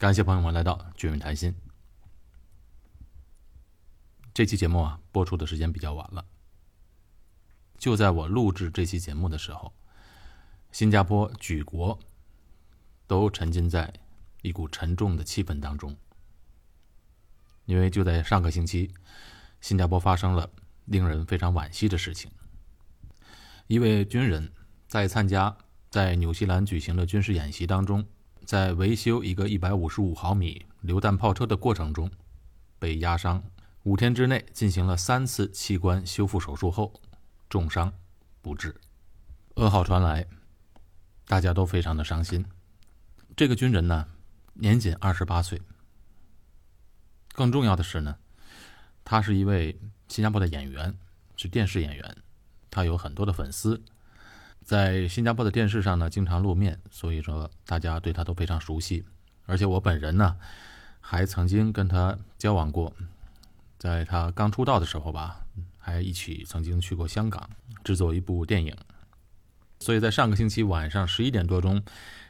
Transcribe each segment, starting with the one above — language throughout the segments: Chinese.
感谢朋友们来到军人谈心。这期节目啊，播出的时间比较晚了。就在我录制这期节目的时候，新加坡举国都沉浸在一股沉重的气氛当中，因为就在上个星期，新加坡发生了令人非常惋惜的事情。一位军人在参加在纽西兰举行的军事演习当中。在维修一个一百五十五毫米榴弹炮车的过程中，被压伤。五天之内进行了三次器官修复手术后，重伤不治。噩耗传来，大家都非常的伤心。这个军人呢，年仅二十八岁。更重要的是呢，他是一位新加坡的演员，是电视演员，他有很多的粉丝。在新加坡的电视上呢，经常露面，所以说大家对他都非常熟悉。而且我本人呢，还曾经跟他交往过，在他刚出道的时候吧，还一起曾经去过香港制作一部电影。所以在上个星期晚上十一点多钟，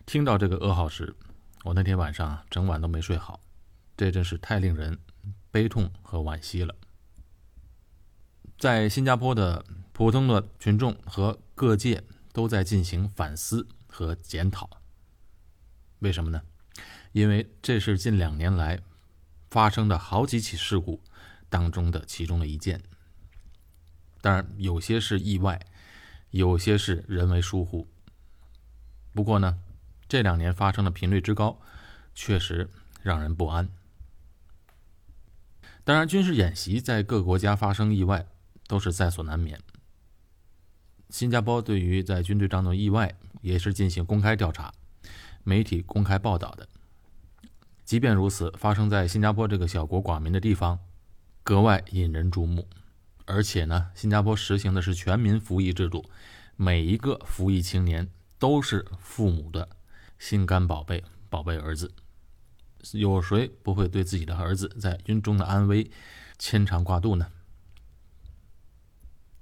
听到这个噩耗时，我那天晚上整晚都没睡好，这真是太令人悲痛和惋惜了。在新加坡的普通的群众和各界。都在进行反思和检讨。为什么呢？因为这是近两年来发生的好几起事故当中的其中的一件。当然，有些是意外，有些是人为疏忽。不过呢，这两年发生的频率之高，确实让人不安。当然，军事演习在各国家发生意外都是在所难免。新加坡对于在军队当中意外也是进行公开调查，媒体公开报道的。即便如此，发生在新加坡这个小国寡民的地方，格外引人注目。而且呢，新加坡实行的是全民服役制度，每一个服役青年都是父母的心肝宝贝、宝贝儿子。有谁不会对自己的儿子在军中的安危牵肠挂肚呢？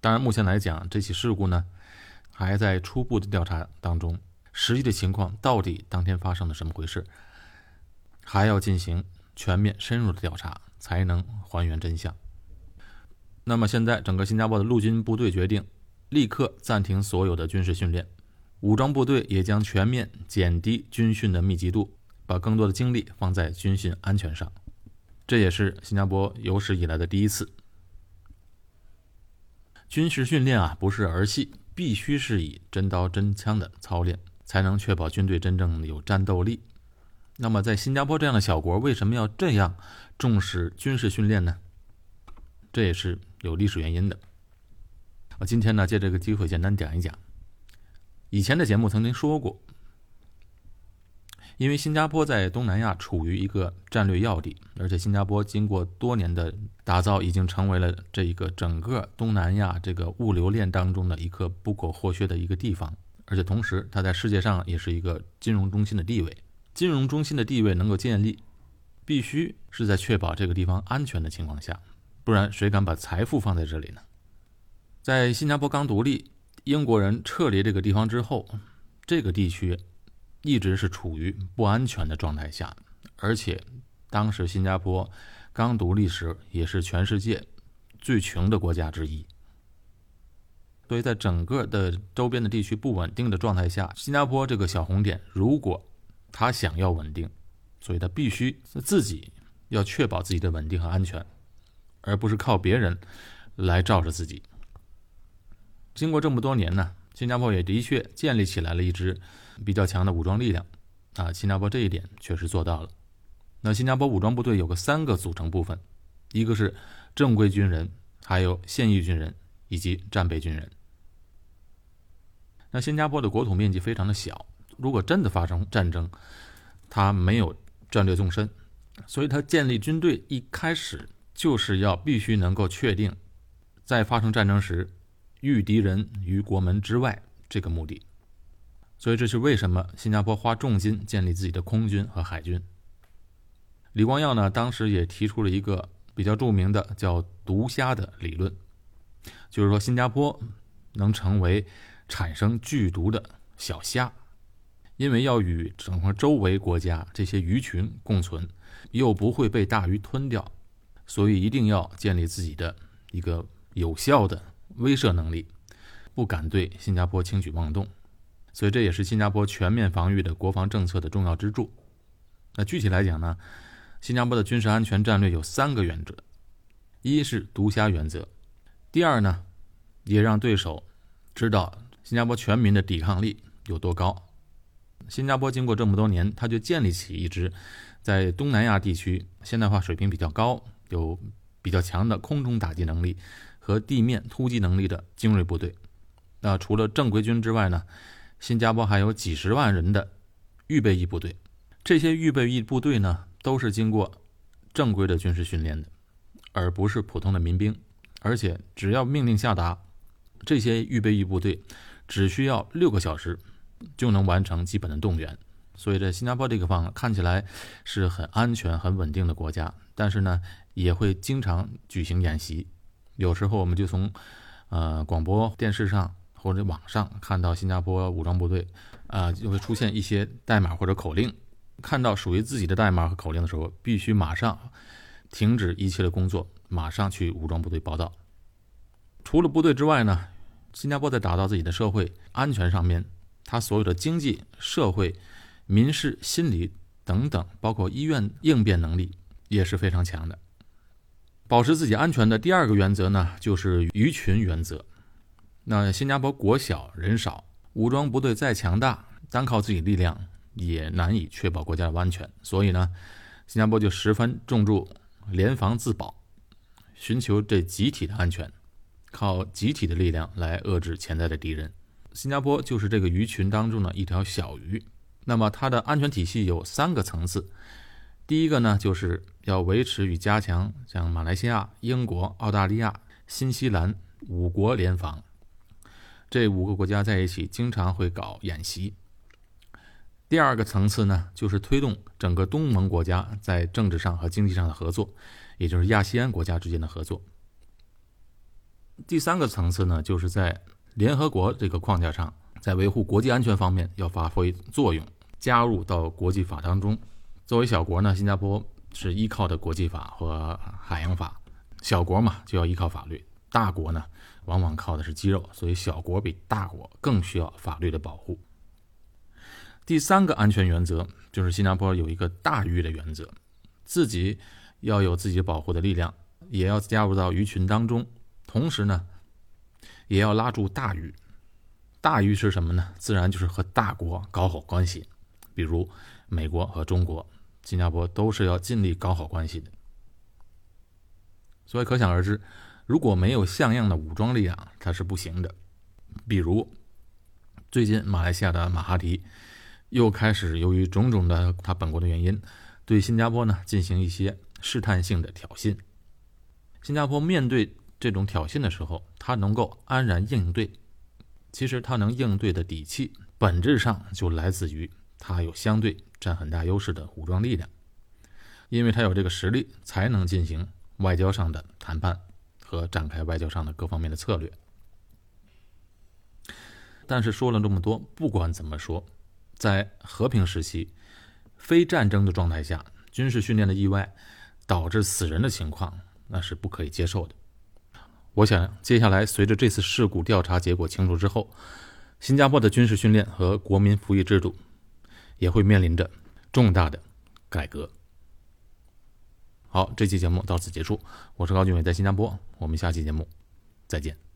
当然，目前来讲，这起事故呢还在初步的调查当中，实际的情况到底当天发生了什么回事，还要进行全面深入的调查，才能还原真相。那么现在，整个新加坡的陆军部队决定立刻暂停所有的军事训练，武装部队也将全面减低军训的密集度，把更多的精力放在军训安全上。这也是新加坡有史以来的第一次。军事训练啊，不是儿戏，必须是以真刀真枪的操练，才能确保军队真正有战斗力。那么，在新加坡这样的小国，为什么要这样重视军事训练呢？这也是有历史原因的。我今天呢，借这个机会简单讲一讲。以前的节目曾经说过。因为新加坡在东南亚处于一个战略要地，而且新加坡经过多年的打造，已经成为了这一个整个东南亚这个物流链当中的一个不可或缺的一个地方。而且同时，它在世界上也是一个金融中心的地位。金融中心的地位能够建立，必须是在确保这个地方安全的情况下，不然谁敢把财富放在这里呢？在新加坡刚独立，英国人撤离这个地方之后，这个地区。一直是处于不安全的状态下，而且当时新加坡刚独立时也是全世界最穷的国家之一。所以在整个的周边的地区不稳定的状态下，新加坡这个小红点，如果他想要稳定，所以他必须自己要确保自己的稳定和安全，而不是靠别人来罩着自己。经过这么多年呢，新加坡也的确建立起来了一支。比较强的武装力量，啊，新加坡这一点确实做到了。那新加坡武装部队有个三个组成部分，一个是正规军人，还有现役军人以及战备军人。那新加坡的国土面积非常的小，如果真的发生战争，它没有战略纵深，所以它建立军队一开始就是要必须能够确定，在发生战争时，御敌人于国门之外这个目的。所以这是为什么新加坡花重金建立自己的空军和海军。李光耀呢，当时也提出了一个比较著名的叫“毒虾”的理论，就是说新加坡能成为产生剧毒的小虾，因为要与整个周围国家这些鱼群共存，又不会被大鱼吞掉，所以一定要建立自己的一个有效的威慑能力，不敢对新加坡轻举妄动。所以这也是新加坡全面防御的国防政策的重要支柱。那具体来讲呢，新加坡的军事安全战略有三个原则：一是毒虾原则；第二呢，也让对手知道新加坡全民的抵抗力有多高。新加坡经过这么多年，它就建立起一支在东南亚地区现代化水平比较高、有比较强的空中打击能力和地面突击能力的精锐部队。那除了正规军之外呢，新加坡还有几十万人的预备役部队。这些预备役部队呢，都是经过正规的军事训练的，而不是普通的民兵。而且只要命令下达，这些预备役部队只需要六个小时。就能完成基本的动员，所以在新加坡这个方看起来是很安全、很稳定的国家，但是呢，也会经常举行演习。有时候我们就从呃广播电视上或者网上看到新加坡武装部队啊，就会出现一些代码或者口令。看到属于自己的代码和口令的时候，必须马上停止一切的工作，马上去武装部队报道。除了部队之外呢，新加坡在打造自己的社会安全上面。它所有的经济社会、民事、心理等等，包括医院应变能力也是非常强的。保持自己安全的第二个原则呢，就是鱼群原则。那新加坡国小人少，武装部队再强大，单靠自己力量也难以确保国家的安全。所以呢，新加坡就十分重注联防自保，寻求这集体的安全，靠集体的力量来遏制潜在的敌人。新加坡就是这个鱼群当中的一条小鱼，那么它的安全体系有三个层次。第一个呢，就是要维持与加强像马来西亚、英国、澳大利亚、新西兰五国联防，这五个国家在一起经常会搞演习。第二个层次呢，就是推动整个东盟国家在政治上和经济上的合作，也就是亚细安国家之间的合作。第三个层次呢，就是在联合国这个框架上，在维护国际安全方面要发挥作用，加入到国际法当中。作为小国呢，新加坡是依靠的国际法和海洋法。小国嘛，就要依靠法律；大国呢，往往靠的是肌肉。所以，小国比大国更需要法律的保护。第三个安全原则就是新加坡有一个大鱼的原则，自己要有自己保护的力量，也要加入到鱼群当中，同时呢。也要拉住大鱼，大鱼是什么呢？自然就是和大国搞好关系，比如美国和中国、新加坡都是要尽力搞好关系的。所以可想而知，如果没有像样的武装力量，它是不行的。比如最近马来西亚的马哈迪又开始由于种种的他本国的原因，对新加坡呢进行一些试探性的挑衅。新加坡面对。这种挑衅的时候，他能够安然应对。其实他能应对的底气，本质上就来自于他有相对占很大优势的武装力量，因为他有这个实力，才能进行外交上的谈判和展开外交上的各方面的策略。但是说了这么多，不管怎么说，在和平时期、非战争的状态下，军事训练的意外导致死人的情况，那是不可以接受的。我想，接下来随着这次事故调查结果清楚之后，新加坡的军事训练和国民服役制度也会面临着重大的改革。好，这期节目到此结束。我是高俊伟，在新加坡，我们下期节目再见。